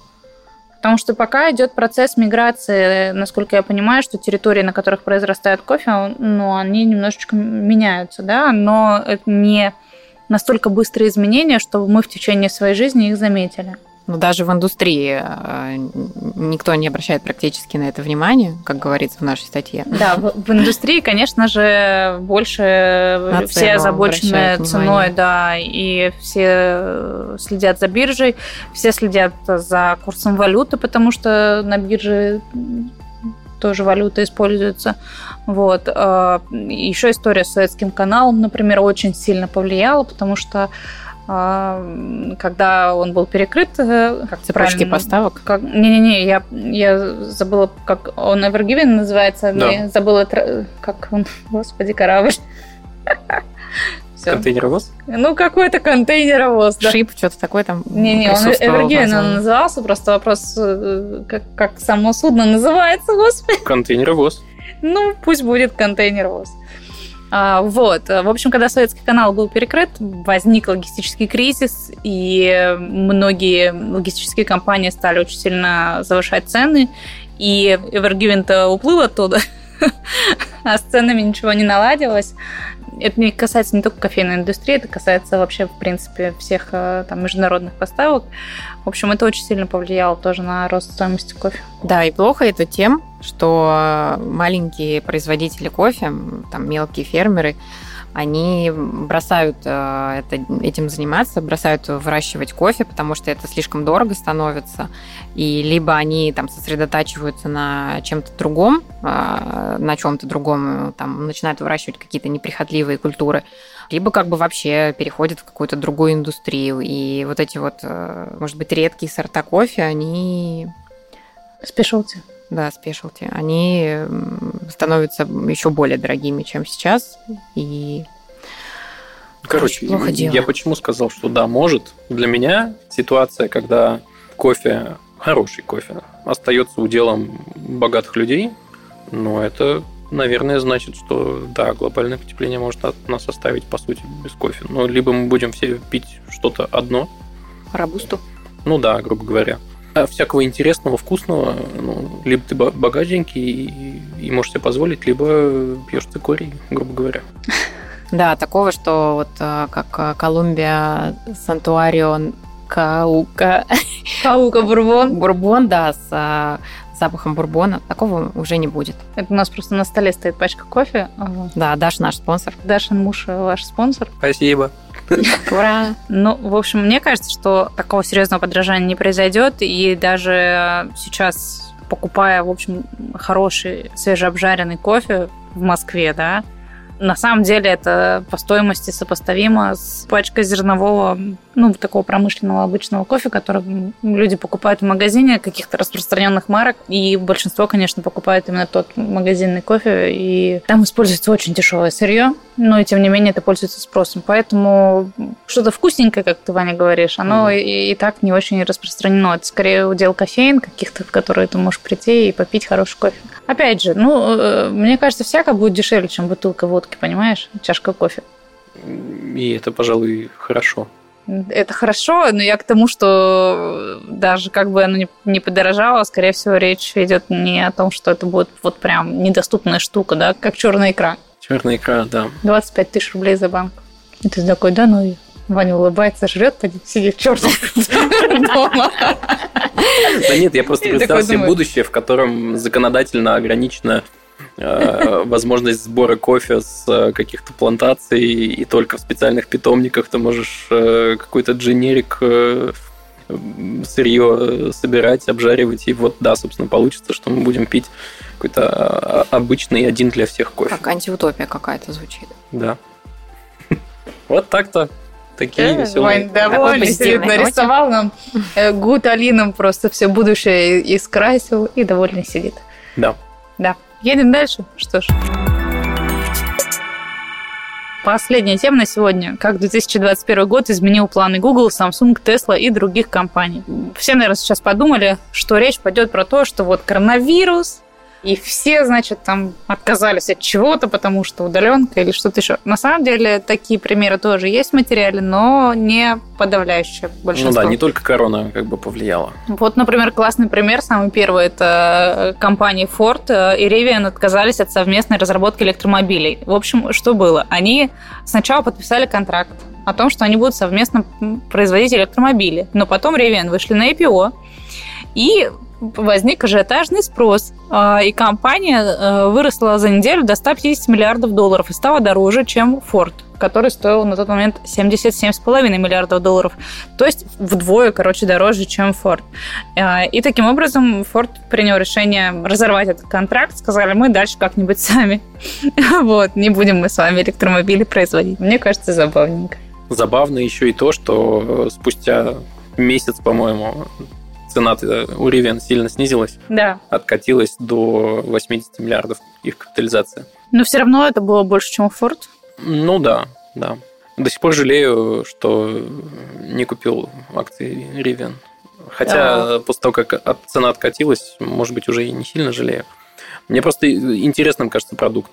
Потому что пока идет процесс миграции, насколько я понимаю, что территории, на которых произрастает кофе, ну, они немножечко меняются, да, но это не настолько быстрые изменения, чтобы мы в течение своей жизни их заметили. Но даже в индустрии э, никто не обращает практически на это внимание, как говорится в нашей статье. Да, в, в индустрии, конечно же, больше все озабочены ценой, внимание. да, и все э, следят за биржей, все следят за курсом валюты, потому что на бирже тоже валюта используется. Вот. Еще история с Суэцким каналом, например, очень сильно повлияла, потому что когда он был перекрыт, э, как Цепочки правильно- поставок. как... Не-не-не, я, я забыла, как он Evergiven называется, Да. я забыла, как он, (laughs) господи, корабль. (laughs) Контейнеровоз? Ну, какой-то контейнеровоз, да. Шип, что-то такое там Не-не, он Evergiven он назывался, просто вопрос, э, как, как само судно называется, (laughs) господи. Контейнеровоз. Ну, пусть будет контейнеровоз. А, вот. В общем, когда советский канал был перекрыт, возник логистический кризис, и многие логистические компании стали очень сильно завышать цены, и Evergiven-то уплыл оттуда, (laughs) а с ценами ничего не наладилось. Это не касается не только кофейной индустрии, это касается вообще, в принципе, всех э, там, международных поставок. В общем, это очень сильно повлияло тоже на рост стоимости кофе. Да, и плохо это тем, что маленькие производители кофе, там мелкие фермеры, они бросают э, это, этим заниматься, бросают выращивать кофе, потому что это слишком дорого становится. И либо они там сосредотачиваются на чем-то другом, э, на чем-то другом, там, начинают выращивать какие-то неприхотливые культуры, либо как бы вообще переходят в какую-то другую индустрию. И вот эти вот, э, может быть, редкие сорта кофе, они... Спешалти да, спешалти, они становятся еще более дорогими, чем сейчас. И Короче, плохо дело. я почему сказал, что да, может. Для меня ситуация, когда кофе, хороший кофе, остается уделом богатых людей, ну, это, наверное, значит, что да, глобальное потепление может от нас оставить, по сути, без кофе. Но либо мы будем все пить что-то одно. Рабусту. Ну да, грубо говоря. А всякого интересного, вкусного, ну, либо ты богатенький и, и можешь себе позволить, либо пьешь цикорий, грубо говоря. (laughs) Да, такого, что вот э, как э, Колумбия, Сантуарион, Каука. Каука Бурбон. (laughs) Бурбон, да, с э, запахом бурбона. Такого уже не будет. Это у нас просто на столе стоит пачка кофе. Да, Даш наш спонсор. Дашин муж ваш спонсор. Спасибо. (laughs) Ура! Ну, в общем, мне кажется, что такого серьезного подражания не произойдет, и даже сейчас покупая, в общем, хороший свежеобжаренный кофе в Москве, да, на самом деле это по стоимости сопоставимо с пачкой зернового, ну, такого промышленного обычного кофе, который люди покупают в магазине каких-то распространенных марок. И большинство, конечно, покупает именно тот магазинный кофе. И там используется очень дешевое сырье, но и тем не менее это пользуется спросом. Поэтому что-то вкусненькое, как ты, Ваня, говоришь, оно mm. и, и так не очень распространено. Это скорее удел кофеин каких-то, в которые ты можешь прийти и попить хороший кофе. Опять же, ну, э, мне кажется, всяко будет дешевле, чем бутылка водки, понимаешь? Чашка кофе. И это, пожалуй, хорошо. Это хорошо, но я к тому, что даже как бы оно не подорожало, скорее всего, речь идет не о том, что это будет вот прям недоступная штука, да, как черная икра. Черная икра, да. 25 тысяч рублей за банк. И ты такой, да ну и Ваня улыбается, жрет, сидит в черном (laughs) дома. Да нет, я просто представил себе будущее, в котором законодательно ограничена э, возможность сбора кофе с э, каких-то плантаций, и только в специальных питомниках ты можешь э, какой-то дженерик сырье собирать, обжаривать, и вот, да, собственно, получится, что мы будем пить какой-то а, обычный один для всех кофе. Как антиутопия какая-то звучит. Да. (laughs) Вот так-то такие да, веселые. Вань довольный сидит, нарисовал нам э, Гуд Алином просто все будущее искрасил и довольный сидит. Да. Да. Едем дальше? Что ж. Последняя тема на сегодня. Как 2021 год изменил планы Google, Samsung, Tesla и других компаний. Все, наверное, сейчас подумали, что речь пойдет про то, что вот коронавирус, и все, значит, там отказались от чего-то, потому что удаленка или что-то еще. На самом деле такие примеры тоже есть в материале, но не подавляющее большинство. Ну да, не только корона как бы повлияла. Вот, например, классный пример, самый первый, это компания Ford и Rivian отказались от совместной разработки электромобилей. В общем, что было? Они сначала подписали контракт о том, что они будут совместно производить электромобили, но потом Rivian вышли на IPO, и возник ажиотажный спрос, а, и компания э, выросла за неделю до 150 миллиардов долларов и стала дороже, чем Ford, который стоил на тот момент 77,5 миллиардов долларов. То есть вдвое, короче, дороже, чем Ford. А, и таким образом Ford принял решение разорвать этот контракт, сказали, мы дальше как-нибудь сами. (laughs) Вот, не будем мы с вами электромобили производить. Мне кажется, забавненько. Забавно еще и то, что спустя месяц, по-моему, цена у Rivian сильно снизилась. Да. Откатилась до 80 миллиардов их капитализация. Но все равно это было больше, чем у Ford. Ну да, да. До сих пор жалею, что не купил акции Rivian. Хотя да. после того, как цена откатилась, может быть, уже и не сильно жалею. Мне просто интересным кажется продукт.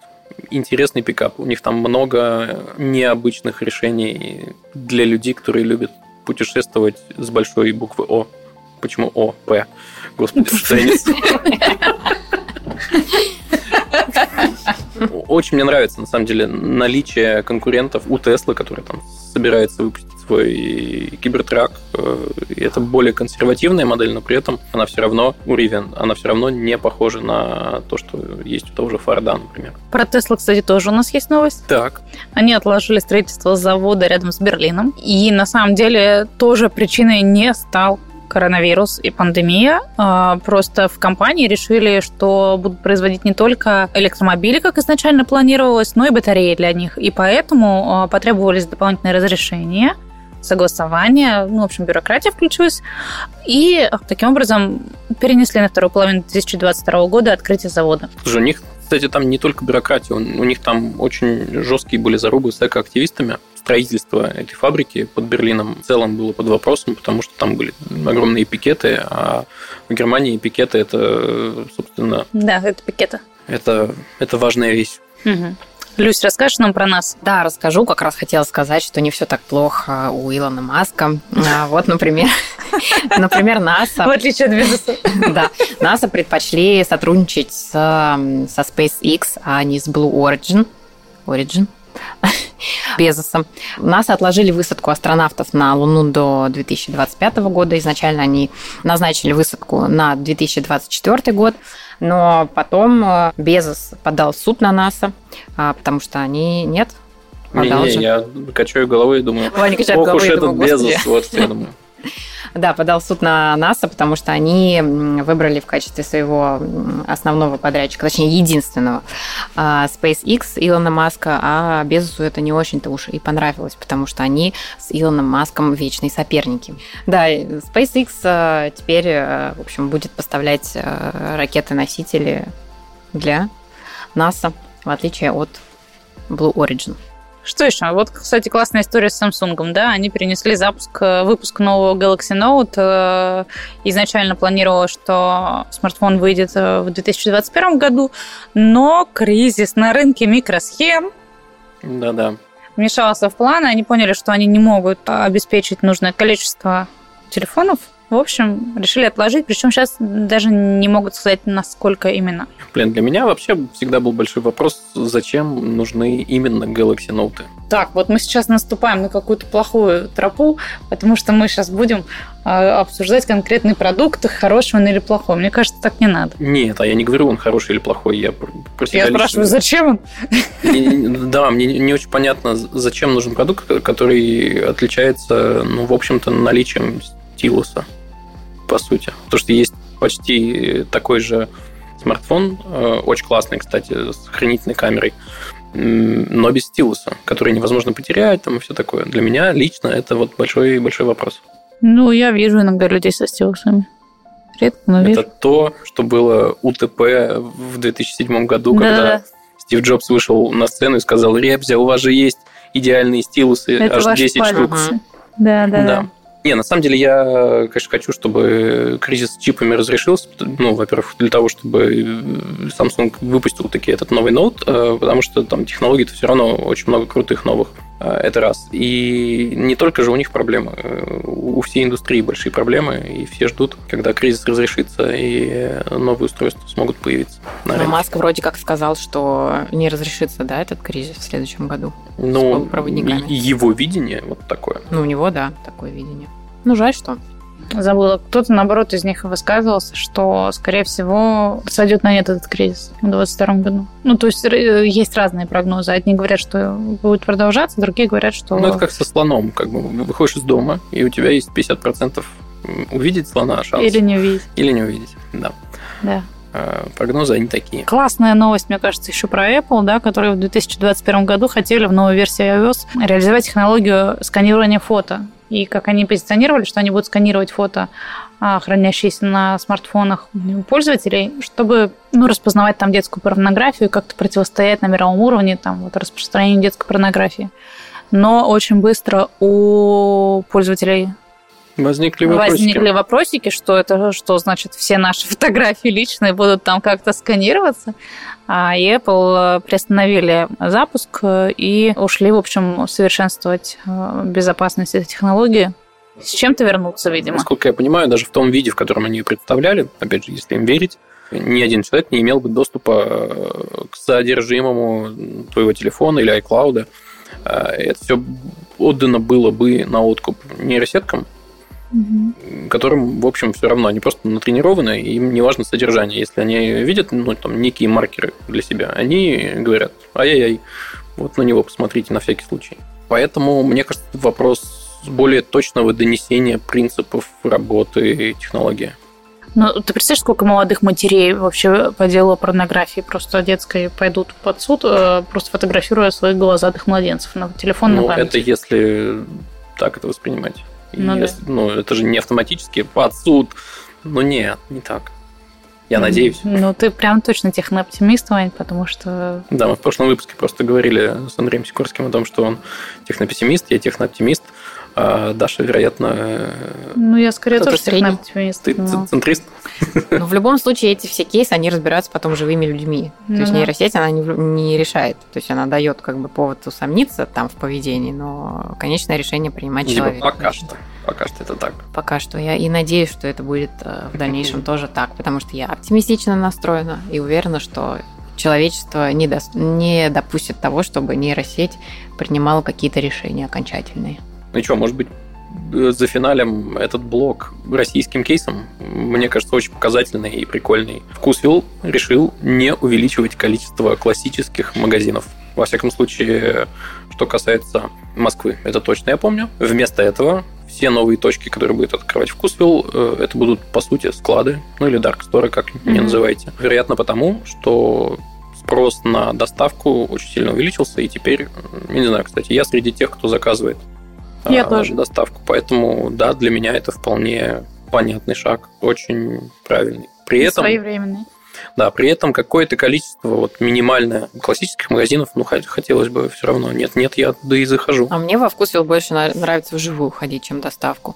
интересный пикап. У них там много необычных решений для людей, которые любят путешествовать с большой буквы О. Почему О, П? Господи, страница. Очень мне нравится, на самом деле, наличие конкурентов у Теслы, который там собирается выпустить свой кибертрак. Э, это более консервативная модель, но при этом она все равно у Rivian, она все равно не похожа на то, что есть у того же Форда, например. Про Теслу, кстати, тоже у нас есть новость. Так. Они отложили строительство завода рядом с Берлином. И на самом деле тоже причиной не стал коронавирус и пандемия. А, просто в компании решили, что будут производить не только электромобили, как изначально планировалось, но и батареи для них. И поэтому а, потребовались дополнительные разрешения согласование, ну, в общем, бюрократия включилась. И таким образом перенесли на вторую половину 2022 года открытие завода. Слушай, у них, кстати, там не только бюрократия, у них там очень жесткие были зарубы с экоактивистами строительство этой фабрики под Берлином в целом было под вопросом, потому что там были огромные пикеты, а в Германии пикеты это, собственно... Да, это пикеты. Это, это важная вещь. Угу. Люсь, расскажешь нам про нас? Да, расскажу. Как раз хотела сказать, что не все так плохо у Илона Маска. А вот, например, (laughs) например, НАСА. В отличие от Безоса. Да, НАСА предпочли сотрудничать с, со SpaceX, а не с Blue Origin. Origin. Безосом. НАСА отложили высадку астронавтов на Луну до 2025 года. Изначально они назначили высадку на 2024 год, но потом э, Безос подал в суд на НАСА, а, потому что они нет, не, не, я качаю головой и думаю, Ваня качает ох уж этот Безос, вот я думаю. Да, подал суд на НАСА, потому что они выбрали в качестве своего основного подрядчика, точнее, единственного, а, SpaceX Илона Маска, а Безусу это не очень-то уж и понравилось, потому что они с Илоном Маском вечные соперники. Да, SpaceX а, теперь, а, в общем, будет поставлять ракеты-носители для НАСА, в отличие от Blue Origin. Что еще? Вот, кстати, классная история с Samsung, да, они перенесли запуск, э, выпуск нового Galaxy Note. Э, изначально планировалось, что смартфон выйдет э, в 2021 году, но кризис на рынке микросхем да-да. вмешался в планы, они поняли, что они не могут обеспечить нужное количество телефонов, в общем, решили отложить, причем сейчас даже не могут сказать, насколько именно. Блин, для меня вообще всегда был большой вопрос, зачем нужны именно Galaxy Note. Так, вот мы сейчас наступаем на какую-то плохую тропу, потому что мы сейчас будем а, обсуждать конкретный продукт, хороший он или плохой. Мне кажется, так не надо. Нет, а я не говорю, он хороший или плохой. Я про себя Я спрашиваю, зачем он? Да, мне не очень понятно, зачем нужен продукт, который отличается, ну, в общем-то, наличием стилуса по сути. Потому что есть почти такой же смартфон, э, очень классный, кстати, с хранительной камерой, но без стилуса, который невозможно потерять там и все такое. Для меня лично это вот большой большой вопрос. Ну, я вижу иногда людей со стилусами. Редко, но вижу. Это то, что было УТП в 2007 году, да. когда Стив Джобс вышел на сцену и сказал, Ребзя, у вас же есть идеальные стилусы, это аж 10 штук. Да, да, да. да. Не, на самом деле я, конечно, хочу, чтобы кризис с чипами разрешился. Ну, во-первых, для того, чтобы Samsung выпустил таки этот новый ноут, э, потому что там технологий-то все равно очень много крутых новых. Э, это раз. И не только же у них проблемы. Э, у всей индустрии большие проблемы, и все ждут, когда кризис разрешится, и новые устройства смогут появиться. На Но Маск вроде как сказал, что не разрешится, да, этот кризис в следующем году. Ну, его видение вот такое. Ну, у него, да, такое видение. Ну, жаль, что забыла. Кто-то, наоборот, из них высказывался, что, скорее всего, сойдет на нет этот кризис в 2022 году. Ну, то есть э, есть разные прогнозы. Одни говорят, что будет продолжаться, другие говорят, что... Ну, это как со слоном. Как бы выходишь из дома, и у тебя есть 50% увидеть слона шанс. Или не увидеть. Или не увидеть, да. Да. А, прогнозы они такие. Классная новость, мне кажется, еще про Apple, да, которые в 2021 году хотели в новой версии iOS реализовать технологию сканирования фото и как они позиционировали, что они будут сканировать фото, а, хранящиеся на смартфонах пользователей, чтобы ну, распознавать там детскую порнографию как-то противостоять на мировом уровне там, вот, распространению детской порнографии. Но очень быстро у пользователей Возникли вопросики. Возникли вопросики, что это, что значит все наши (laughs) фотографии личные будут там как-то сканироваться. А и Apple приостановили запуск и ушли, в общем, совершенствовать э, безопасность этой технологии. С чем-то вернуться, видимо. Насколько я понимаю, даже в том виде, в котором они ее представляли, опять же, если им верить, ни один человек не имел бы доступа э, к содержимому твоего телефона или iCloud. Э, это все отдано было бы на откуп нейросеткам, угу. которым, в общем, все равно они просто натренированы, им не важно содержание. Если они видят ну, там, некие маркеры для себя, они говорят, ай-яй-яй, вот на него посмотрите на всякий случай. Поэтому, мне кажется, вопрос более точного донесения принципов работы технологии. Ну, ты представляешь, сколько молодых матерей вообще по делу порнографии просто детской пойдут под суд, э, просто фотографируя своих глазадых младенцев на телефон ну, на это если так это воспринимать. Ну, если, да. ну, это же не автоматически под суд. Ну, нет, не так. Я надеюсь. Ну, ты прям точно технооптимист, Вань, потому что... Да, мы в прошлом выпуске просто говорили с Андреем Сикорским о том, что он технопессимист, я технооптимист. А Даша, вероятно... Ну, я скорее тоже технооптимист. Ты но... центрист? Ну, в любом случае, эти все кейсы, они разбираются потом живыми людьми. То есть нейросеть, она не, не решает. То есть она дает как бы повод усомниться там в поведении, но конечное решение принимать Либо человек. пока что. Пока что это так. Пока что. Я и надеюсь, что это будет э, в дальнейшем тоже так, потому что я оптимистично настроена и уверена, что человечество не, до... не допустит того, чтобы нейросеть принимала какие-то решения окончательные. Ну и что, может быть, э, за финалем этот блок российским кейсом, мне кажется, очень показательный и прикольный. Вкусвилл решил не увеличивать количество классических магазинов. Во всяком случае, что касается Москвы, это точно я помню. Вместо этого все новые точки, которые будет открывать Вкусвилл, э, это будут, по сути, склады, ну или Dark Store, как mm-hmm. не называйте. Вероятно, потому, что спрос на доставку очень сильно увеличился, и теперь, не знаю, кстати, я среди тех, кто заказывает я а, тоже. доставку. Поэтому, да, для меня это вполне понятный шаг, очень правильный. При и этом... Своевременный. Да, при этом какое-то количество вот минимальное классических магазинов, ну, хотелось бы все равно. Нет, нет, я туда и захожу. А мне во вкусвилл больше нравится вживую ходить, чем доставку.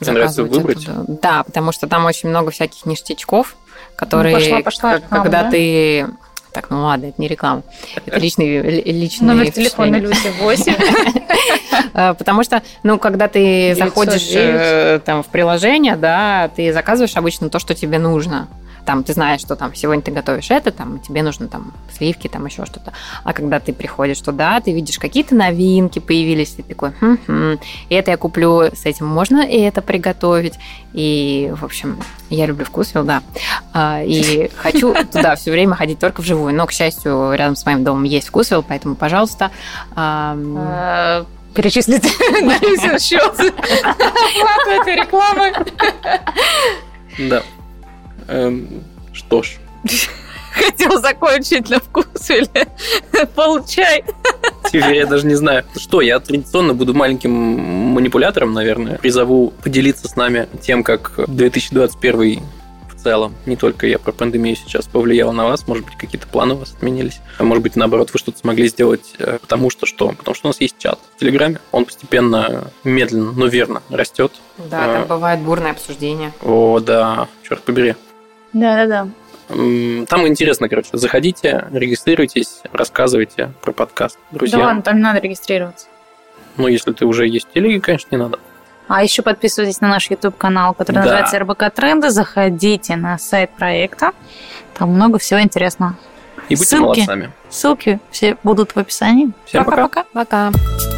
Тебе нравится выбрать? Оттуда. Да, потому что там очень много всяких ништячков, которые, ну, пошла, пошла, когда да? ты так, ну ладно, это не реклама. Это личный, личный Номер телефона Люси 8. (laughs) А, потому что, ну, когда ты заходишь э, там в приложение, да, ты заказываешь обычно то, что тебе нужно там ты знаешь, что там сегодня ты готовишь это, там тебе нужно там сливки, там еще что-то. А когда ты приходишь туда, ты видишь какие-то новинки появились, ты такой, хм-хм, это я куплю, с этим можно и это приготовить. И, в общем, я люблю вкусвилл, да. А, и (laughs) хочу туда все время ходить только вживую. Но, к счастью, рядом с моим домом есть вкусвилл, поэтому, пожалуйста, а, перечислить (laughs) на счет (laughs) рекламы. Да. Эм, что ж. (laughs) Хотел закончить на вкус или (laughs) получай. Теперь я даже не знаю. Что, я традиционно буду маленьким манипулятором, наверное. Призову поделиться с нами тем, как 2021 в целом, не только я про пандемию сейчас повлиял на вас, может быть, какие-то планы у вас отменились, а может быть, наоборот, вы что-то смогли сделать, э, потому что что? Потому что у нас есть чат в Телеграме, он постепенно, медленно, но верно растет. Да, там а. бывает бурное обсуждение. О, да, черт побери. Да-да-да. Там интересно, короче. Заходите, регистрируйтесь, рассказывайте про подкаст, друзья. Да ладно, там не надо регистрироваться. Ну, если ты уже есть в телеге, конечно, не надо. А еще подписывайтесь на наш YouTube-канал, который да. называется РБК Тренды. Заходите на сайт проекта. Там много всего интересного. И будьте ссылки, молодцами. Ссылки все будут в описании. Всем пока. Пока. пока.